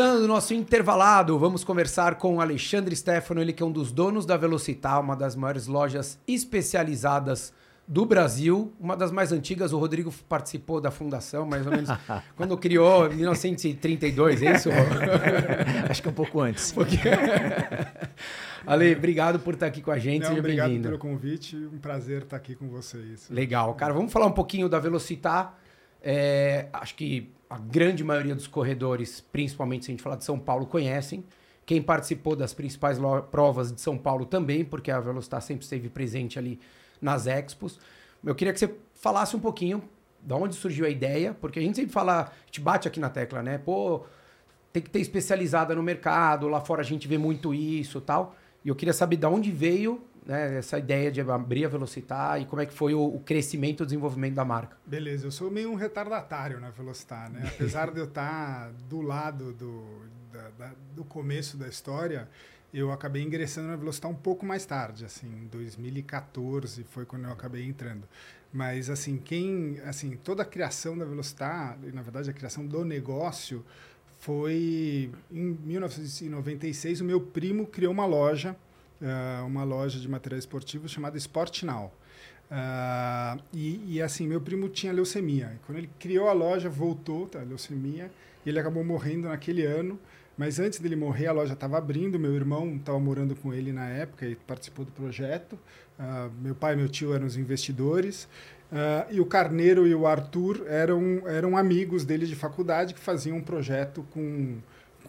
Começando o nosso intervalado, vamos conversar com Alexandre Stefano, ele que é um dos donos da Velocitar, uma das maiores lojas especializadas do Brasil, uma das mais antigas. O Rodrigo participou da fundação, mais ou menos, quando criou, em 1932, é isso? Acho que é um pouco antes. Ale, obrigado por estar aqui com a gente, Não, seja bem-vindo. Obrigado pelo convite, um prazer estar aqui com vocês. Legal, cara, vamos falar um pouquinho da Velocitar. É, acho que a grande maioria dos corredores, principalmente se a gente falar de São Paulo, conhecem. Quem participou das principais provas de São Paulo também, porque a Velocitar sempre esteve presente ali nas expos. Eu queria que você falasse um pouquinho de onde surgiu a ideia, porque a gente sempre fala, a gente bate aqui na tecla, né? Pô, tem que ter especializada no mercado, lá fora a gente vê muito isso tal. E eu queria saber de onde veio né, essa ideia de abrir a Velocitar e como é que foi o, o crescimento e o desenvolvimento da marca. Beleza, eu sou meio um retardatário na Velocitar, né? Apesar de eu estar do lado do, da, da, do começo da história, eu acabei ingressando na Velocitar um pouco mais tarde, assim, em 2014 foi quando eu acabei entrando. Mas assim, quem, assim, toda a criação da Velocitar, na verdade a criação do negócio foi em 1996 o meu primo criou uma loja uh, uma loja de materiais esportivos chamada Sport Now. Uh, e, e, assim, meu primo tinha leucemia. Quando ele criou a loja, voltou, tá, leucemia, e ele acabou morrendo naquele ano. Mas antes dele morrer, a loja estava abrindo. Meu irmão estava morando com ele na época e participou do projeto. Uh, meu pai e meu tio eram os investidores. Uh, e o Carneiro e o Arthur eram, eram amigos dele de faculdade que faziam um projeto com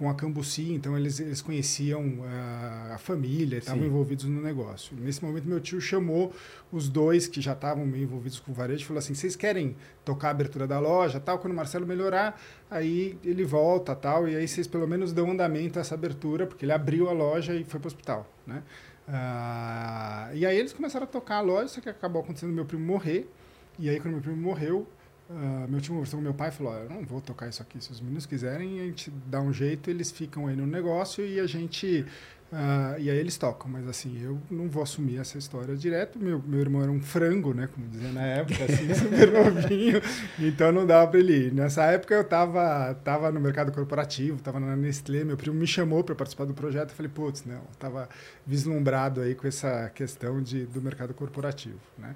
com a Cambuci, então eles, eles conheciam uh, a família, estavam envolvidos no negócio. Nesse momento, meu tio chamou os dois que já estavam envolvidos com o varejo e falou assim: vocês querem tocar a abertura da loja, tal? Quando o Marcelo melhorar, aí ele volta, tal, e aí vocês pelo menos dão andamento a essa abertura, porque ele abriu a loja e foi para o hospital, né? Uh, e aí eles começaram a tocar a loja, só que acabou acontecendo meu primo morrer. E aí, quando meu primo morreu, Uh, meu time conversou com meu pai falou: Eu não vou tocar isso aqui. Se os meninos quiserem, a gente dá um jeito, eles ficam aí no negócio e a gente. Uh, e aí eles tocam, mas assim, eu não vou assumir essa história direto. Meu, meu irmão era um frango, né? Como dizia na época, assim, super novinho, então não dava para ele ir. Nessa época eu tava, tava no mercado corporativo, tava na Nestlé, meu primo me chamou para participar do projeto. Eu falei, putz, não, tava vislumbrado aí com essa questão de, do mercado corporativo, né?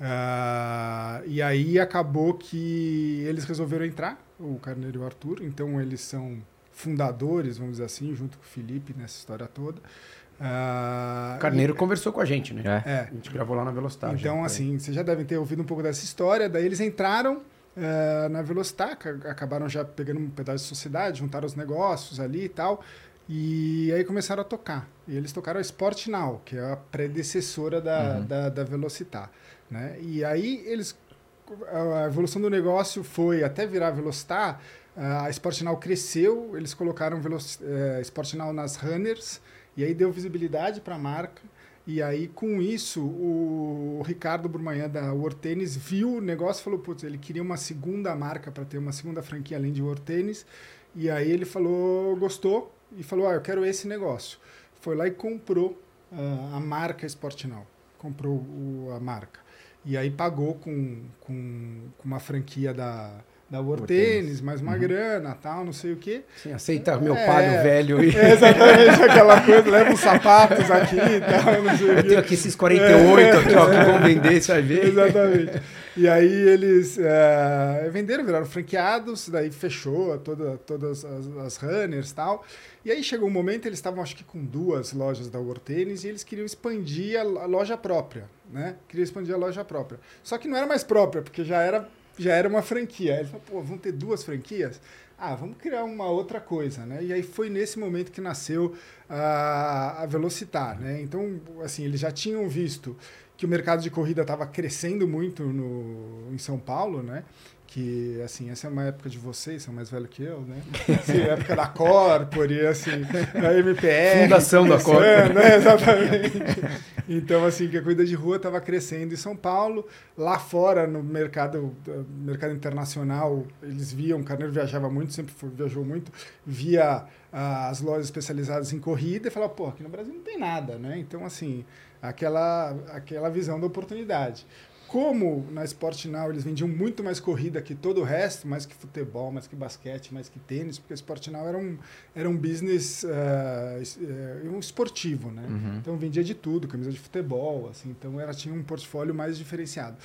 Uh, e aí acabou que eles resolveram entrar, o Carneiro e o Arthur, então eles são fundadores, vamos dizer assim, junto com o Felipe nessa história toda. Uh, Carneiro e... conversou com a gente, né? É. é. A gente gravou lá na Velocidade. Então, assim, vocês já devem ter ouvido um pouco dessa história. Daí eles entraram uh, na Velocidade, acabaram já pegando um pedaço de sociedade, juntaram os negócios ali e tal. E aí começaram a tocar. E eles tocaram a Sport Now, que é a predecessora da, uhum. da, da Velocitar. Né? E aí eles a evolução do negócio foi até virar Velocitar, a Sportnow cresceu, eles colocaram Veloc uh, Sportnow nas runners e aí deu visibilidade para a marca. E aí, com isso, o Ricardo Burmanhã da World Tennis viu o negócio e falou: putz, ele queria uma segunda marca para ter uma segunda franquia além de World Tennis. E aí ele falou, gostou e falou: ah, eu quero esse negócio. Foi lá e comprou uh, a marca Sportnow, comprou o, a marca. E aí pagou com, com, com uma franquia da, da World Tennis, mais uma uhum. grana, tal, não sei o quê. Sim, aceita meu é, palho velho. E... É exatamente aquela coisa, leva os sapatos aqui e tal, não sei Eu o quê. tenho aqui esses 48 é, aqui, ó, que vão vender, você vai ver. Exatamente. E aí eles é, venderam, viraram franqueados, daí fechou toda, todas as, as runners e tal. E aí chegou um momento, eles estavam acho que com duas lojas da World Tennis e eles queriam expandir a, loja própria, né? Queriam expandir a loja própria. Só que não era mais própria, porque já era já era uma franquia. Aí ele falou, pô, vão ter duas franquias? Ah, vamos criar uma outra coisa, né? E aí foi nesse momento que nasceu a, a Velocitar, né? Então, assim, eles já tinham visto que o mercado de corrida estava crescendo muito no, em São Paulo, né? Que assim essa é uma época de vocês são mais velhos que eu né? Assim, época da Corpor e assim da MPR fundação da Corpor né? exatamente. Então assim que a corrida de rua estava crescendo em São Paulo. Lá fora no mercado mercado internacional eles viam o Carneiro viajava muito sempre foi, viajou muito via ah, as lojas especializadas em corrida e falava pô aqui no Brasil não tem nada né? Então assim aquela aquela visão da oportunidade como na Sport Now eles vendiam muito mais corrida que todo o resto, mais que futebol, mais que basquete, mais que tênis, porque a Sport Now era um, era um business uh, um esportivo, né? Uhum. Então vendia de tudo, camisa de futebol, assim, então era tinha um portfólio mais diferenciado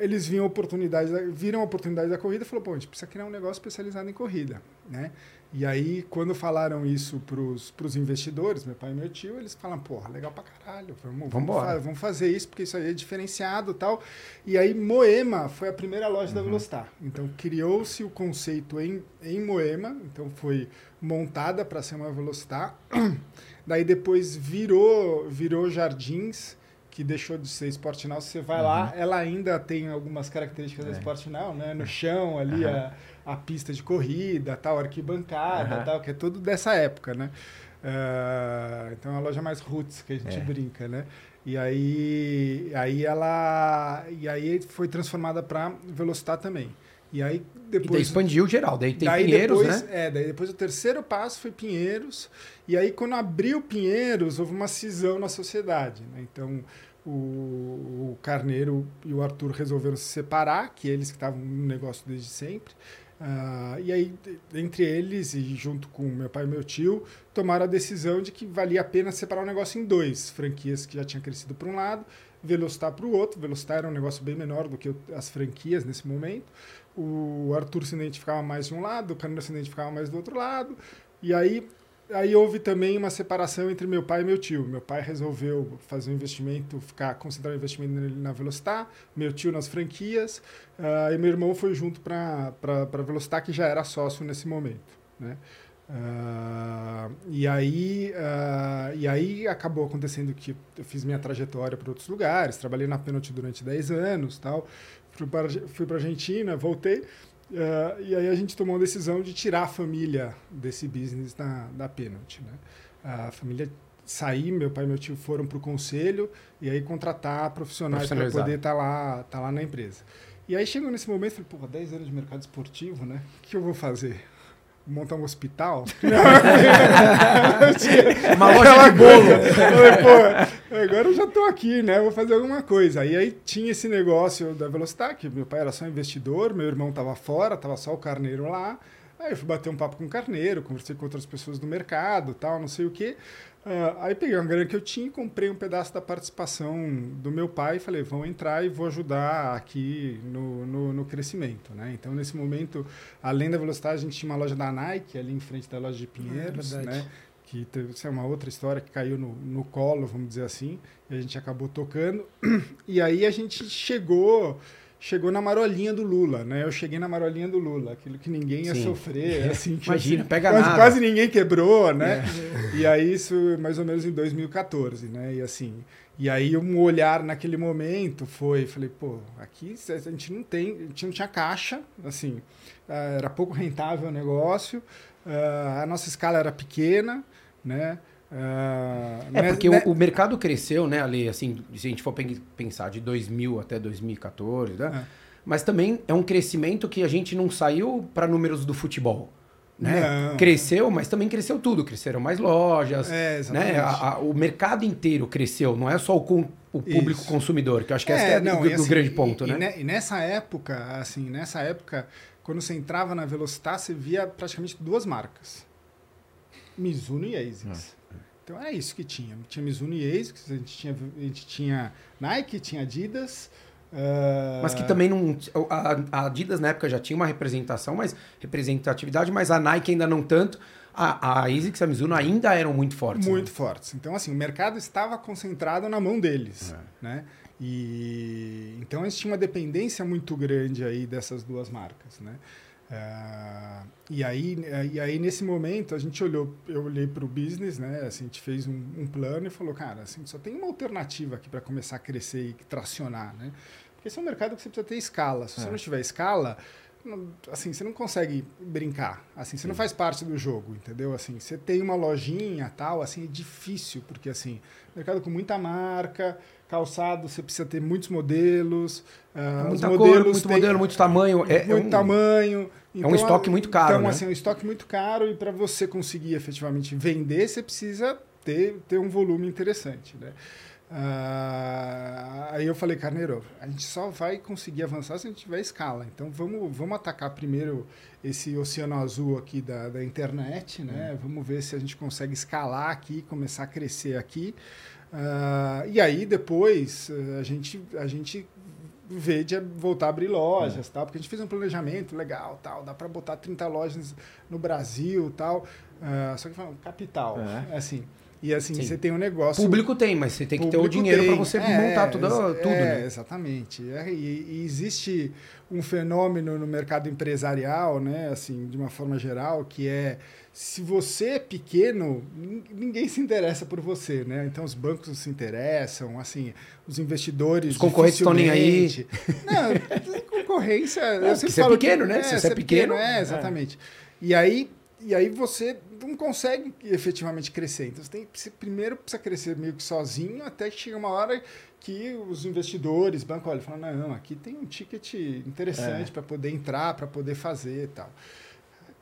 eles viram oportunidade, viram a oportunidade da corrida e falou, pô, a gente precisa criar um negócio especializado em corrida, né? E aí, quando falaram isso para os investidores, meu pai e meu tio, eles falam, porra, legal pra caralho, vamos, vamos, fa vamos fazer isso, porque isso aí é diferenciado tal. E aí, Moema foi a primeira loja uhum. da Velostar. Então, criou-se o conceito em, em Moema, então foi montada para ser uma Velostar. Daí, depois, virou, virou Jardins, que deixou de ser Sport Now, você vai uhum. lá, ela ainda tem algumas características é. da Sport Now, né? No chão ali, uhum. a, a pista de corrida, tal, arquibancada, uhum. tal, que é tudo dessa época, né? Uh, então é uma loja mais roots que a gente é. brinca, né? E aí, aí ela e aí foi transformada para Velocitar também. E aí depois e daí expandiu geral, daí tem daí Pinheiros, depois, né? É, daí depois o terceiro passo foi Pinheiros. E aí quando abriu Pinheiros, houve uma cisão na sociedade, né? Então o, o Carneiro e o Arthur resolveram se separar, que eles que estavam no negócio desde sempre. Uh, e aí, entre eles e junto com meu pai e meu tio, tomaram a decisão de que valia a pena separar o negócio em dois. Franquias que já tinham crescido para um lado, Velocitar para o outro. Velocitar era um negócio bem menor do que as franquias nesse momento. O Arthur se identificava mais de um lado, o Carneiro se identificava mais do outro lado. E aí aí houve também uma separação entre meu pai e meu tio. Meu pai resolveu fazer um investimento, ficar concentrar o investimento na Velocitar, meu tio nas franquias, uh, e meu irmão foi junto para a Velocitar, que já era sócio nesse momento. Né? Uh, e, aí, uh, e aí acabou acontecendo que eu fiz minha trajetória para outros lugares, trabalhei na Penalty durante 10 anos, tal, fui para a Argentina, voltei, Uh, e aí a gente tomou a decisão de tirar a família desse business da, da Penalty. Né? A família sair, meu pai e meu tio foram para o conselho e aí contratar profissionais para poder estar tá lá, tá lá na empresa. E aí chegou nesse momento, falei, pô, 10 anos de mercado esportivo, né? O que eu vou fazer? Montar um hospital. Uma loja de bolo. Falei, pô, agora eu já estou aqui, né? Vou fazer alguma coisa. E aí tinha esse negócio da Velocitar, que meu pai era só investidor, meu irmão estava fora, estava só o Carneiro lá. Aí eu fui bater um papo com o Carneiro, conversei com outras pessoas do mercado, tal, não sei o quê. Uh, aí peguei uma grana que eu tinha e comprei um pedaço da participação do meu pai e falei, vão entrar e vou ajudar aqui no, no, no, crescimento. Né? Então, nesse momento, além da velocidade, a gente tinha uma loja da Nike ali em frente da loja de Pinheiros, é né? que teve, isso é uma outra história que caiu no, no colo, vamos dizer assim, e a gente acabou tocando. E aí a gente chegou chegou na marolinha do Lula, né? Eu cheguei na marolinha do Lula, aquilo que ninguém ia Sim. sofrer, assim, que, Imagina, assim, pega quase, nada. quase ninguém quebrou, né? É. E aí isso mais ou menos em 2014, né? E assim, e aí um olhar naquele momento foi, falei, pô, aqui a gente não tem, a gente não tinha caixa, assim, ah, era pouco rentável o negócio, ah, a nossa escala era pequena, né? Uh, é, porque né? o, o, mercado cresceu, né, ali, assim, se a gente for pensar de 2000 até 2014, né? É. Mas também é um crescimento que a gente não saiu para números do futebol. Né? Não. Cresceu, mas também cresceu tudo. Cresceram mais lojas. É, né? A, a, o mercado inteiro cresceu, não é só o, com, o público Isso. consumidor, que eu acho que é, esse é não, o, assim, grande ponto, e, né? E, nessa época, assim, nessa época, quando você entrava na Velocitar, você via praticamente duas marcas. Mizuno e ASICS. Então era isso que tinha. Tinha Mizuno e ASICS, a gente tinha, a gente tinha Nike, tinha Adidas. Uh... Mas que também não. A, Adidas na época já tinha uma representação, mas representatividade, mas a Nike ainda não tanto. A, a ASICS e a Mizuno ainda eram muito fortes. Muito né? fortes. Então, assim, o mercado estava concentrado na mão deles. É. Né? E então eles tinham uma dependência muito grande aí dessas duas marcas. Né? Uh, e, aí, e aí, nesse momento, a gente olhou, eu olhei para o business, né? Assim, a gente fez um, um, plano e falou, cara, assim, só tem uma alternativa aqui para começar a crescer e tracionar, né? Porque esse é um mercado que você precisa ter escala. Se é. você não tiver escala, assim, você não consegue brincar. Assim, você Sim. não faz parte do jogo, entendeu? Assim, você tem uma lojinha, tal, assim, é difícil, porque assim, mercado com muita marca, calçado, você precisa ter muitos modelos, uh, muita modelos cor, muito tem, modelo, muito tamanho, é, muito é um, tamanho. Então, é um estoque muito caro, Então, né? assim, é um estoque muito caro e para você conseguir efetivamente vender, você precisa ter, ter um volume interessante, né? Uh, aí eu falei, Carneiro, a gente só vai conseguir avançar se a gente tiver escala. Então vamos, vamos atacar primeiro esse oceano azul aqui da, da internet, né? Hum. Vamos ver se a gente consegue escalar aqui, começar a crescer aqui. Uh, e aí depois a gente, a gente vê de voltar a abrir lojas, é. tal, porque a gente fez um planejamento legal, tal, dá para botar 30 lojas no Brasil, tal. Uh, só que capital, é. assim. E assim, Sim. você tem um negócio. Público tem, mas você tem que ter o dinheiro para você é, montar tudo, é, tudo né? Exatamente. É, e, e, existe um fenômeno no mercado empresarial, né, assim, de uma forma geral, que é se você é pequeno, ninguém se interessa por você, né? Então os bancos não se interessam, assim, os investidores. Os concorrentes estão nem aí. Não, concorrência. É, eu você é pequeno, que, né? É, se você é pequeno. pequeno é, exatamente. E aí e aí você não consegue efetivamente crescer. Então você tem você primeiro precisa crescer meio que sozinho até que chega uma hora que os investidores, banco, olha, falam, não, aqui tem um ticket interessante é. para poder entrar, para poder fazer e tal.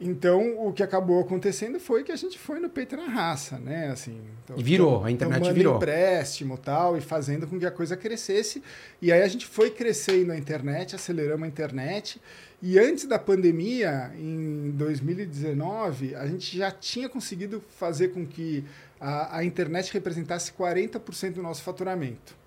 Então, o que acabou acontecendo foi que a gente foi no peito na raça, né? Assim, então, e virou, a internet virou. empréstimo tal, e fazendo com que a coisa crescesse. E aí a gente foi crescendo a internet, aceleramos a internet. E antes da pandemia, em 2019, a gente já tinha conseguido fazer com que a, a internet representasse 40% do nosso faturamento.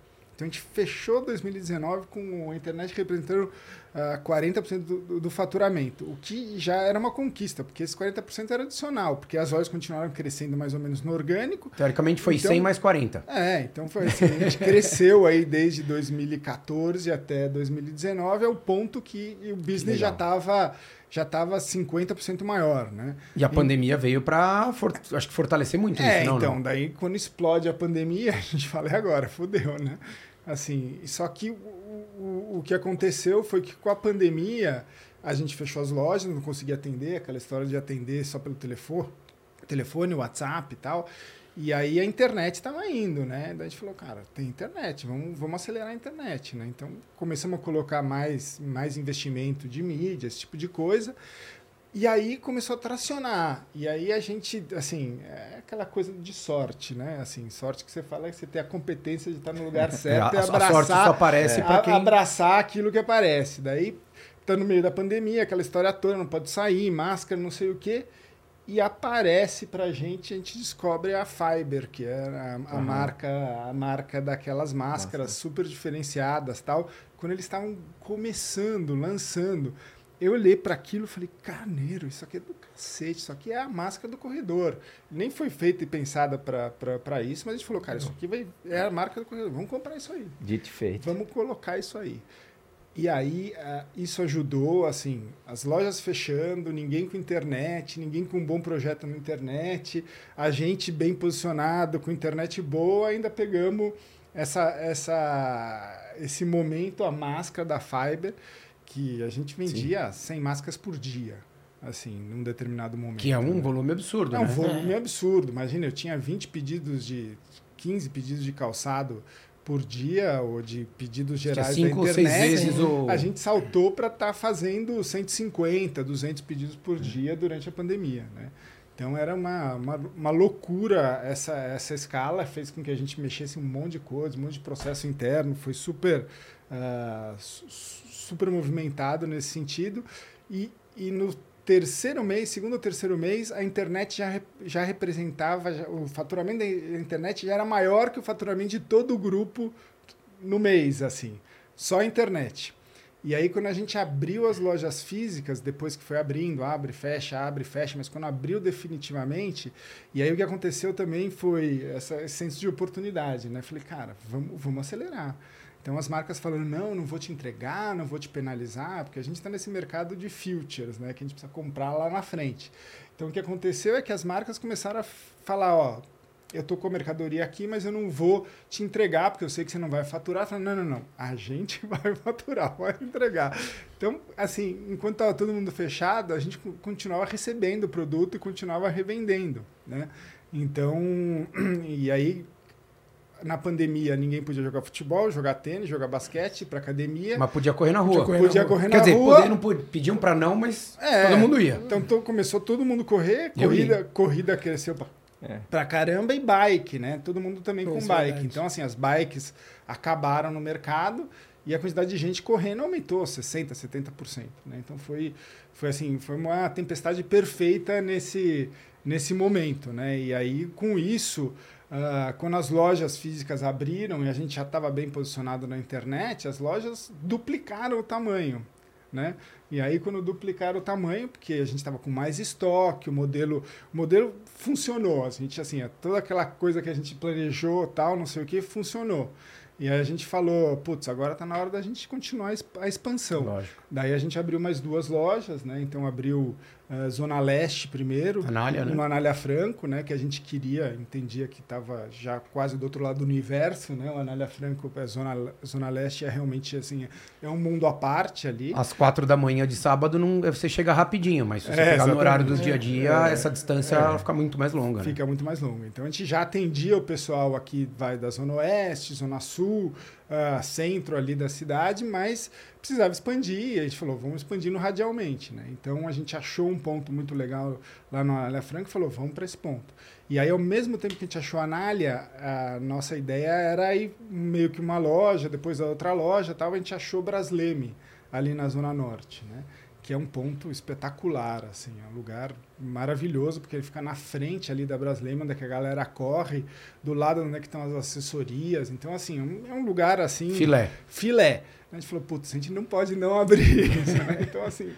Então a gente fechou 2019 com a internet representando uh, ah, 40% do, do, do, faturamento, o que já era uma conquista, porque esse 40% era adicional, porque as lojas continuaram crescendo mais ou menos no orgânico. Teoricamente foi então, 100 mais 40. É, então foi assim, a gente cresceu aí desde 2014 até 2019 ao ponto que o business já estava já estava 50% maior, né? E a e... pandemia veio para, acho que fortalecer muito é, isso, não? então, não? daí quando explode a pandemia, a gente fala, é agora, fodeu, né? Assim, só que o, o, o que aconteceu foi que com a pandemia a gente fechou as lojas, não conseguia atender, aquela história de atender só pelo telefone, telefone, WhatsApp e tal. E aí a internet estava indo, né? Daí a gente falou, cara, tem internet, vamos, vamos acelerar a internet, né? Então começamos a colocar mais, mais investimento de mídia, esse tipo de coisa. E aí começou a tracionar. E aí a gente, assim, é aquela coisa de sorte, né? Assim, sorte que você fala é que você tem a competência de estar no lugar certo é, e abraçar. A sorte só aparece é, para quem... Abraçar aquilo que aparece. Daí, tá no meio da pandemia, aquela história toda, não pode sair, máscara, não sei o quê. E aparece pra gente, a gente descobre a Fiber, que é a, a uhum. marca, a marca daquelas máscaras Nossa. super diferenciadas tal. Quando eles estavam começando, lançando eu olhei para aquilo e falei, carneiro, isso aqui é do cacete, isso aqui é a máscara do corredor. Nem foi feita e pensada para isso, mas a gente falou, cara, isso aqui vai, é a marca do corredor, vamos comprar isso aí. Dito feito. Vamos colocar isso aí. E aí, isso ajudou, assim, as lojas fechando, ninguém com internet, ninguém com um bom projeto na internet, a gente bem posicionado, com internet boa, ainda pegamos essa, essa, esse momento, a máscara da Fiber, que a gente vendia Sim. 100 máscaras por dia, assim, num determinado momento. Que é um né? volume absurdo, É né? um volume absurdo. Imagina, eu tinha 20 pedidos de... 15 pedidos de calçado por dia ou de pedidos gerais cinco, da internet, seis vezes o... a gente saltou para estar tá fazendo 150, 200 pedidos por dia durante a pandemia, né? Então era uma, uma, uma, loucura essa, essa escala, fez com que a gente mexesse um monte de coisa, um monte de processo interno, foi super uh, super movimentado nesse sentido. E, e no terceiro mês, segundo ou terceiro mês, a internet já, já representava, já, o faturamento da internet já era maior que o faturamento de todo o grupo no mês, assim. Só a internet. E aí, quando a gente abriu as lojas físicas, depois que foi abrindo, abre, fecha, abre, fecha, mas quando abriu definitivamente, e aí o que aconteceu também foi esse senso de oportunidade, né? Falei, cara, vamos, vamos acelerar. Então as marcas falando, não, não vou te entregar, não vou te penalizar, porque a gente está nesse mercado de futures, né? Que a gente precisa comprar lá na frente. Então o que aconteceu é que as marcas começaram a falar, ó, eu tô com a mercadoria aqui, mas eu não vou te entregar, porque eu sei que você não vai faturar. Não, não, não, a gente vai faturar, vai entregar. Então, assim, enquanto estava todo mundo fechado, a gente continuava recebendo o produto e continuava revendendo, né? Então, e aí na pandemia ninguém podia jogar futebol, jogar tênis, jogar basquete, pra academia. Mas podia correr na rua. Podia correr, podia na, correr Quer na dizer, rua. Poder, não pediam para não, mas é, todo mundo ia. Então começou todo mundo correr, corrida, corrida cresceu é. pra caramba e bike, né? Todo mundo também com bike. Verdade. Então, assim, as bikes acabaram no mercado e a quantidade de gente correndo aumentou 60%, 70%. Né? Então foi, foi assim, foi uma tempestade perfeita nesse, nesse momento. Né? E aí, com isso, uh, quando as lojas físicas abriram e a gente já estava bem posicionado na internet, as lojas duplicaram o tamanho. Né? E aí, quando duplicaram o tamanho, porque a gente estava com mais estoque, o modelo, o modelo funcionou. A gente, assim, toda aquela coisa que a gente planejou, tal, não sei o que, funcionou. E aí a gente falou, putz, agora está na hora da gente continuar a expansão. Lógico. Daí a gente abriu mais duas lojas, né? Então abriu uh, Zona Leste primeiro, Anália, no né? Anália Franco, né? Que a gente queria, entendia que estava já quase do outro lado do universo, né? O Anália Franco, a Zona, Zona Leste é realmente assim, é um mundo à parte ali. Às quatro da manhã de sábado não, você chega rapidinho, mas se você é, pegar no horário do dia a dia, é, essa distância é, fica muito mais longa. Né? Fica né? muito mais longa. Então a gente já atendia o pessoal aqui, vai da Zona Oeste, Zona Sul, uh, centro ali da cidade, mas precisava expandir, e a gente falou, vamos expandindo radialmente, né? Então a gente achou um ponto muito legal lá na Anália Franca e falou, vamos para esse ponto. E aí, ao mesmo tempo que a gente achou a Anália, a nossa ideia era ir meio que uma loja, depois a outra loja tal, a gente achou Brasleme, ali na Zona Norte, né? Que é um ponto espetacular, assim, é um lugar maravilhoso, porque ele fica na frente ali da Brasleme, onde é a galera corre, do lado onde é que estão as assessorias. Então, assim, é um lugar assim... Filé. Filé. A gente falou, putz, a gente não pode não abrir isso, né? Então, assim,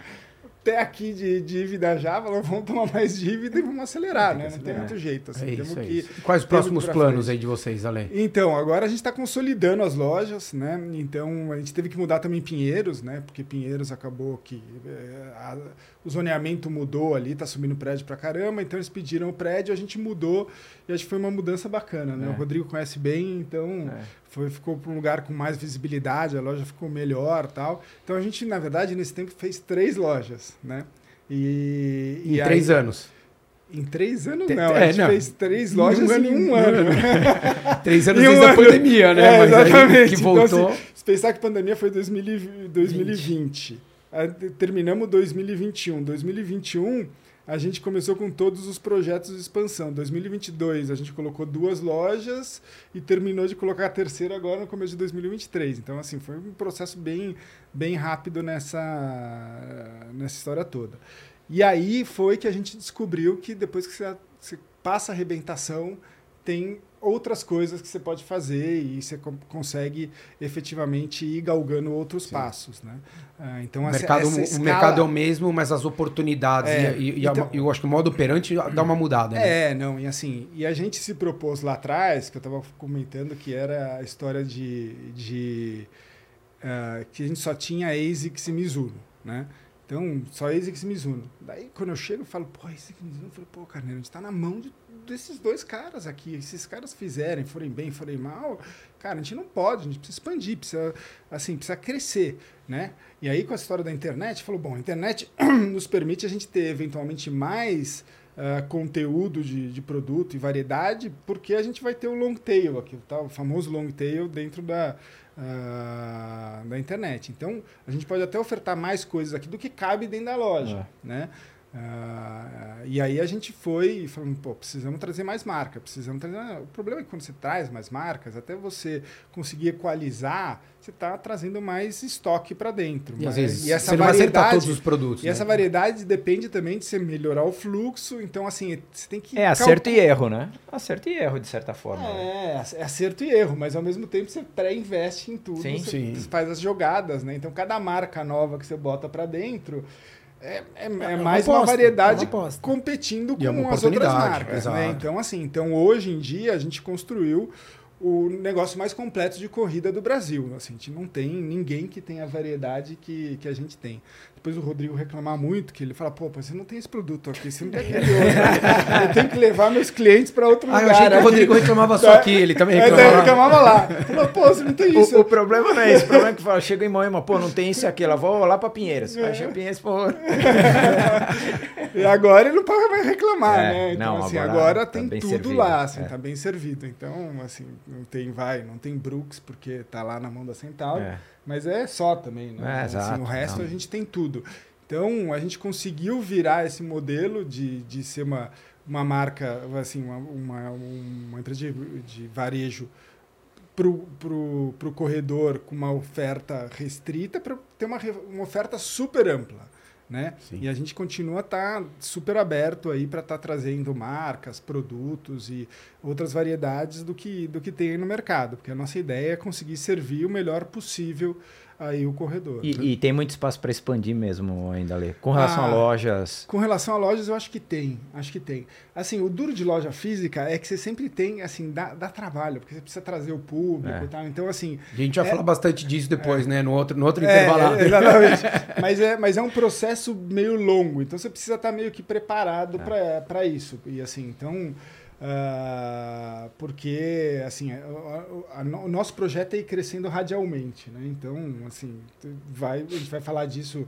até aqui de dívida já, falou, vamos tomar mais dívida e vamos acelerar, né? Não tem outro jeito. Assim, é isso, é que Quais os próximos planos aí de vocês, Ale? Então, agora a gente está consolidando as lojas, né? Então, a gente teve que mudar também Pinheiros, né? Porque Pinheiros acabou que é, a, o zoneamento mudou ali, tá subindo prédio pra caramba, então eles pediram o prédio, a gente mudou e acho que foi uma mudança bacana, né? É. O Rodrigo conhece bem, então é. foi, ficou para um lugar com mais visibilidade, a loja ficou melhor tal. Então a gente, na verdade, nesse tempo fez três lojas, né? E, em e três aí, anos. Em três anos, não. É, a gente não. fez três lojas um em um ano. três anos desde um a pandemia, né? É, exatamente. que voltou... Então, assim, se pensar que a pandemia foi 2020. 2020 terminamos 2021. 2021 a gente começou com todos os projetos de expansão. 2022 a gente colocou duas lojas e terminou de colocar a terceira agora no começo de 2023. Então assim foi um processo bem bem rápido nessa nessa história toda. E aí foi que a gente descobriu que depois que você, você passa a arrebentação tem outras coisas que você pode fazer e você consegue efetivamente ir galgando outros Sim. passos, né? Ah, então o, mercado, essa escala... o mercado é o mesmo, mas as oportunidades é, e, e, então, eu acho que o modo operante dá uma mudada. Né? É, não, e assim, e a gente se propôs lá atrás, que eu estava comentando que era a história de, de uh, que a gente só tinha ASICS e Mizuno, né? Então, só ASICS e Mizuno. Daí, quando eu chego, eu falo, pô, ASICS e Mizuno, eu falo, pô, Carneiro, a gente está na mão de desses dois caras aqui. Se esses caras fizerem, forem bem, forem mal, cara, a gente não pode, a gente precisa expandir, precisa, assim, precisa crescer, né? E aí, com a história da internet, falou, bom, a internet nos permite a gente ter, eventualmente, mais uh, conteúdo de, de produto e variedade, porque a gente vai ter o long tail aqui, tá? o famoso long tail dentro da, uh, da internet. Então, a gente pode até ofertar mais coisas aqui do que cabe dentro da loja, é. né? Uh, e aí a gente foi e falou, pô, precisamos trazer mais marca, precisamos trazer... O problema é que quando você traz mais marcas, até você conseguir equalizar, você está trazendo mais estoque para dentro. E, às vezes, e essa você variedade, todos os produtos. E né? essa variedade depende também de você melhorar o fluxo, então assim, você tem que... É acerto e erro, né? Acerto e erro, de certa forma. É, é acerto e erro, mas ao mesmo tempo você pré-investe em tudo, sim, você sim. faz as jogadas, né? Então cada marca nova que você bota para dentro é, é, é, é mais uma, aposta, uma variedade uma competindo com é as outras marcas. Né? Então, assim, então hoje em dia a gente construiu o negócio mais completo de corrida do Brasil. Assim, a gente não tem ninguém que tenha a variedade que, que a gente tem depois o Rodrigo reclamar muito, que ele fala, pô, você não tem esse produto aqui, você não tem aquele outro. Eu tenho que levar meus clientes para outro ah, lugar. Eu achei que o Rodrigo reclamava só aqui, ele também reclamava. É, ele reclamava lá. Falou, pô, você não tem isso. O, o problema não é esse, o problema é que fala, chega em Moema, pô, não tem isso aqui, ela vou lá para Pinheiros. É. Aí chega Pinheiros, pô. e agora ele não pode mais reclamar, é, né? Então, não, assim, agora, agora tá tem tudo servido, lá, assim, é. tá bem servido. Então, assim, não tem, vai, não tem Brooks, porque tá lá na mão da Central. É. Mas é só também, né? É, assim, o resto não. a gente tem tudo. Então, a gente conseguiu virar esse modelo de, de ser uma, uma marca, assim, uma, uma, uma empresa de, de varejo pro, pro, pro corredor com uma oferta restrita para ter uma, uma oferta super ampla. Né? E a gente continua a estar tá super aberto aí para estar tá trazendo marcas, produtos e outras variedades do que, do que tem no mercado, porque a nossa ideia é conseguir servir o melhor possível aí o corredor. E, né? e tem muito espaço para expandir mesmo ainda, ali Com relação ah, a lojas? Com relação a lojas, eu acho que tem. Acho que tem. Assim, o duro de loja física é que você sempre tem, assim, dá, dá trabalho, porque você precisa trazer o público é. e tal. Então, assim... A gente vai é, falar bastante disso depois, é, né? No outro, no outro é, intervalado. exatamente. mas, é, mas é um processo meio longo, então você precisa estar meio que preparado é. para isso. E assim, então... Uh, porque assim a, a, a, o nosso projeto é ir crescendo radialmente, né? Então assim vai a gente vai falar disso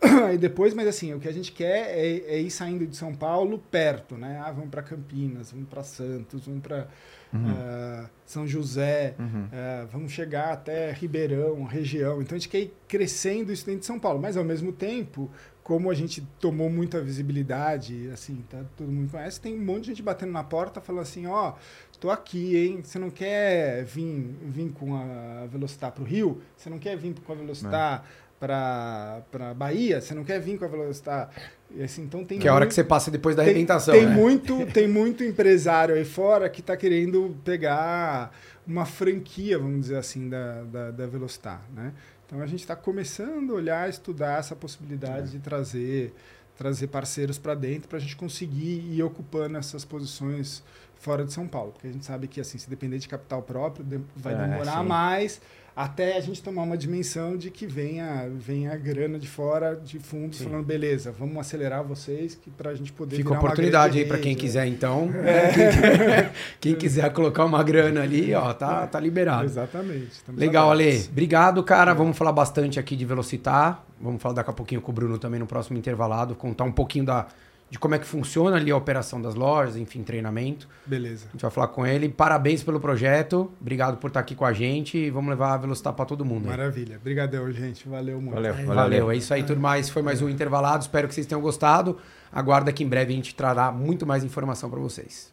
aí depois, mas assim o que a gente quer é, é ir saindo de São Paulo perto, né? Ah, vamos para Campinas, vamos para Santos, vamos para uhum. uh, São José, uhum. uh, vamos chegar até Ribeirão, região. Então a gente quer ir crescendo isso dentro de São Paulo, mas ao mesmo tempo como a gente tomou muita visibilidade, assim, tá, todo mundo conhece, tem um monte de gente batendo na porta falando assim, ó, oh, tô aqui, hein? Você não quer vir, vir com a Velocitar para o Rio? Você não quer vir com a Velocitar para para Bahia? Você não quer vir com a Velocitar? Assim, então tem que é a hora que você passa depois da arrebentação. Tem, né? muito, tem muito empresário aí fora que está querendo pegar uma franquia, vamos dizer assim, da, da, da Velocitar, né? Então a gente está começando a olhar, estudar essa possibilidade é. de trazer, trazer parceiros para dentro para a gente conseguir ir ocupando essas posições fora de São Paulo. Porque a gente sabe que assim, se depender de capital próprio, vai é, demorar mais até a gente tomar uma dimensão de que venha, venha grana de fora, de fundos, Sim. falando, beleza, vamos acelerar vocês para a gente poder Fica oportunidade aí para quem quiser, então. É. Quem, quem, quiser colocar uma grana ali, ó, tá, tá liberado. Exatamente. Legal, Ale. Obrigado, cara. É. Vamos falar bastante aqui de Velocitar. Vamos falar daqui a pouquinho com o Bruno também no próximo intervalado, contar um pouquinho da de como é que funciona ali a operação das lojas, enfim, treinamento. Beleza. A gente vai falar com ele. Parabéns pelo projeto. Obrigado por estar aqui com a gente e vamos levar a velocidade para todo mundo. Maravilha. Obrigadão, gente. Valeu muito. Valeu. Valeu. Valeu. É isso aí, turma. Esse foi mais um intervalado. Espero que vocês tenham gostado. Aguarda que em breve a gente trará muito mais informação para vocês.